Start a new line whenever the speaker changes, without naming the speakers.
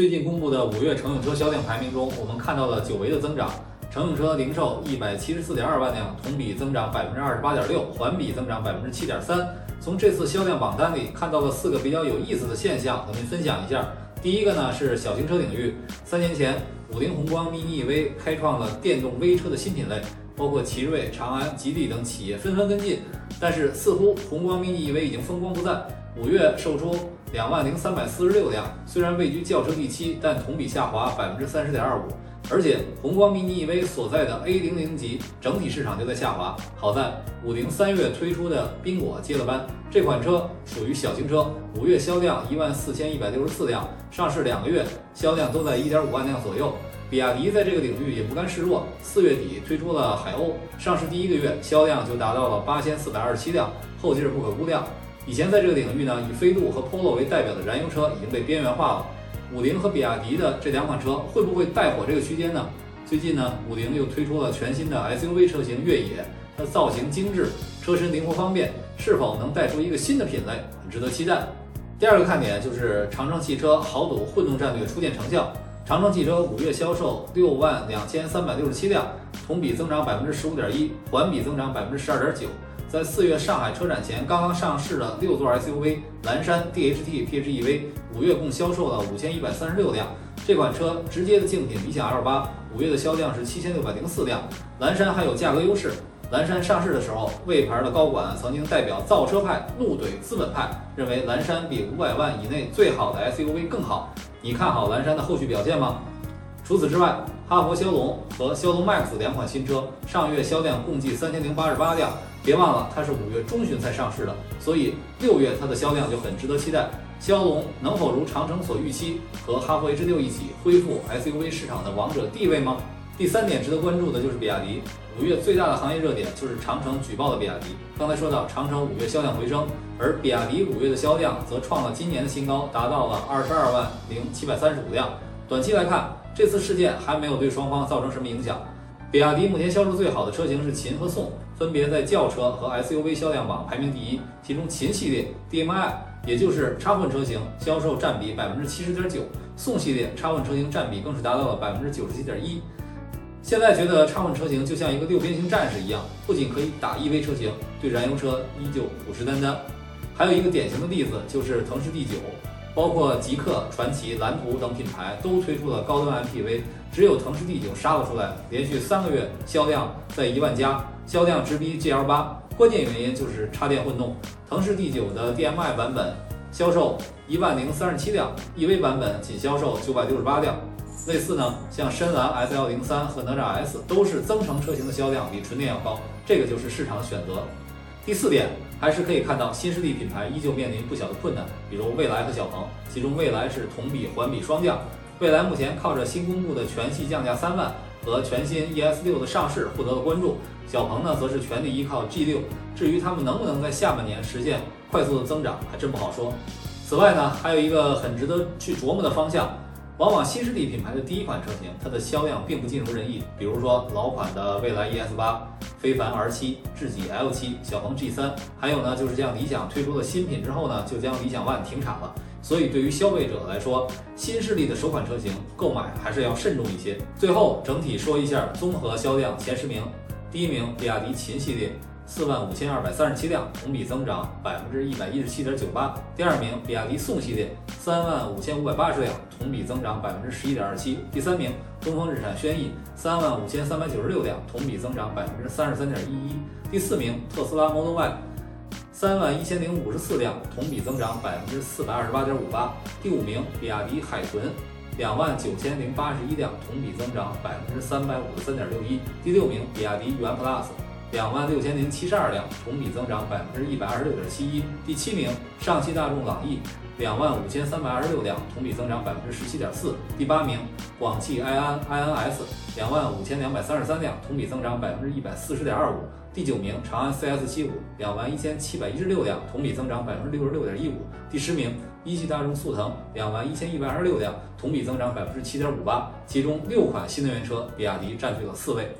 最近公布的五月乘用车销量排名中，我们看到了久违的增长。乘用车零售一百七十四点二万辆，同比增长百分之二十八点六，环比增长百分之七点三。从这次销量榜单里看到了四个比较有意思的现象，和您分享一下。第一个呢是小型车领域，三年前五菱宏光 mini EV 开创了电动微车的新品类，包括奇瑞、长安、吉利等企业纷纷跟进。但是似乎宏光 mini EV 已经风光不再，五月售出两万零三百四十六辆，虽然位居轿车第七，但同比下滑百分之三十点二五。而且宏光 mini EV 所在的 A 零零级整体市场就在下滑。好在五菱三月推出的缤果接了班，这款车属于小型车，五月销量一万四千一百六十四辆，上市两个月销量都在一点五万辆左右。比亚迪在这个领域也不甘示弱，四月底推出了海鸥，上市第一个月销量就达到了八千四百二十七辆，后劲不可估量。以前在这个领域呢，以飞度和 Polo 为代表的燃油车已经被边缘化了。五菱和比亚迪的这两款车会不会带火这个区间呢？最近呢，五菱又推出了全新的 SUV 车型越野，它造型精致，车身灵活方便，是否能带出一个新的品类，很值得期待。第二个看点就是长城汽车豪赌混动战略初见成效。长城汽车五月销售六万两千三百六十七辆，同比增长百分之十五点一，环比增长百分之十二点九。在四月上海车展前刚刚上市的六座 SUV 蓝山 DHT PHEV，五月共销售了五千一百三十六辆。这款车直接的竞品理想 L 八，五月的销量是七千六百零四辆。蓝山还有价格优势。蓝山上市的时候，魏牌的高管曾经代表造车派怒怼资本派，认为蓝山比五百万以内最好的 SUV 更好。你看好蓝山的后续表现吗？除此之外，哈弗枭龙和枭龙 MAX 两款新车上月销量共计三千零八十八辆。别忘了，它是五月中旬才上市的，所以六月它的销量就很值得期待。骁龙能否如长城所预期，和哈弗 H 六一起恢复 SUV 市场的王者地位吗？第三点值得关注的就是比亚迪，五月最大的行业热点就是长城举报的比亚迪。刚才说到长城五月销量回升，而比亚迪五月的销量则创了今年的新高，达到了二十二万零七百三十五辆。短期来看，这次事件还没有对双方造成什么影响。比亚迪目前销售最好的车型是秦和宋，分别在轿车和 SUV 销量榜排名第一。其中秦系列 DMI，也就是插混车型，销售占比百分之七十点九；宋系列插混车型占比更是达到了百分之九十七点一。现在觉得插混车型就像一个六边形战士一样，不仅可以打 EV 车型，对燃油车依旧虎视眈眈。还有一个典型的例子就是腾势 D9。包括极客、传奇、蓝图等品牌都推出了高端 MPV，只有腾势 D9 杀了出来，连续三个月销量在一万加，销量直逼 GL8。关键原因就是插电混动，腾势 D9 的 DMI 版本销售一万零三十七辆，EV 版本仅销售九百六十八辆。类似呢，像深蓝 S103 和哪吒 S 都是增程车型的销量比纯电要高，这个就是市场选择。第四点，还是可以看到新势力品牌依旧面临不小的困难，比如蔚来和小鹏，其中蔚来是同比、环比双降。蔚来目前靠着新公布的全系降价三万和全新 ES 六的上市获得了关注，小鹏呢则是全力依靠 G 六。至于他们能不能在下半年实现快速的增长，还真不好说。此外呢，还有一个很值得去琢磨的方向。往往新势力品牌的第一款车型，它的销量并不尽如人意。比如说老款的蔚来 ES 八、非凡 R 七、智己 L 七、小鹏 G 三，还有呢就是这样，理想推出的新品之后呢，就将理想 ONE 停产了。所以对于消费者来说，新势力的首款车型购买还是要慎重一些。最后整体说一下综合销量前十名，第一名比亚迪秦系列。四万五千二百三十七辆，同比增长百分之一百一十七点九八。第二名，比亚迪宋系列，三万五千五百八十辆，同比增长百分之十一点二七。第三名，东风日产轩逸，三万五千三百九十六辆，同比增长百分之三十三点一一。第四名，特斯拉 Model Y，三万一千零五十四辆，同比增长百分之四百二十八点五八。第五名，比亚迪海豚，两万九千零八十一辆，同比增长百分之三百五十三点六一。第六名，比亚迪元 Plus。两万六千零七十二辆，同比增长百分之一百二十六点七一。第七名，上汽大众朗逸，两万五千三百二十六辆，同比增长百分之十七点四。第八名，广汽埃安 iNS，两万五千两百三十三辆，同比增长百分之一百四十点二五。第九名，长安 CS 七五，两万一千七百一十六辆，同比增长百分之六十六点一五。第十名，一汽大众速腾，两万一千一百二十六辆，同比增长百分之七点五八。其中六款新能源车，比亚迪占据了四位。